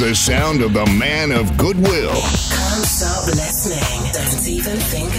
the sound of the man of goodwill. Stop listening. Don't even think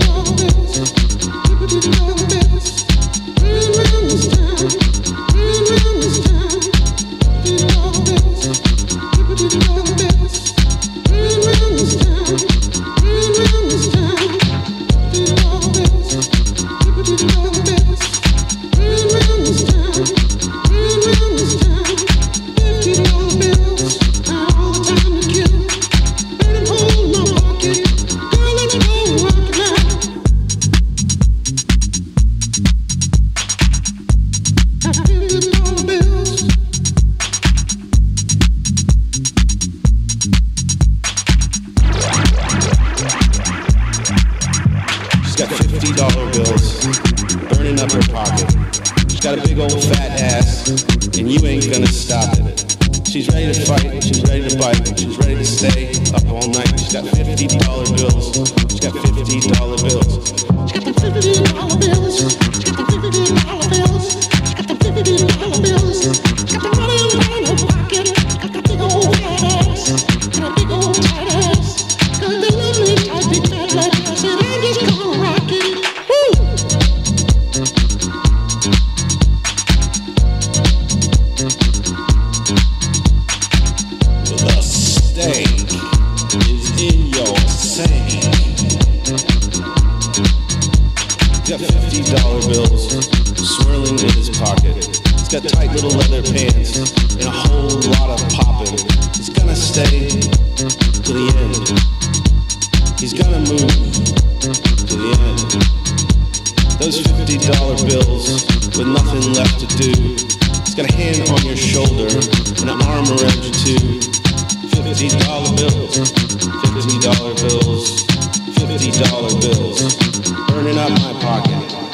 Thank you. an armor up too. Fifty dollar bills, fifty dollar bills, fifty dollar bills, burning up my pocket.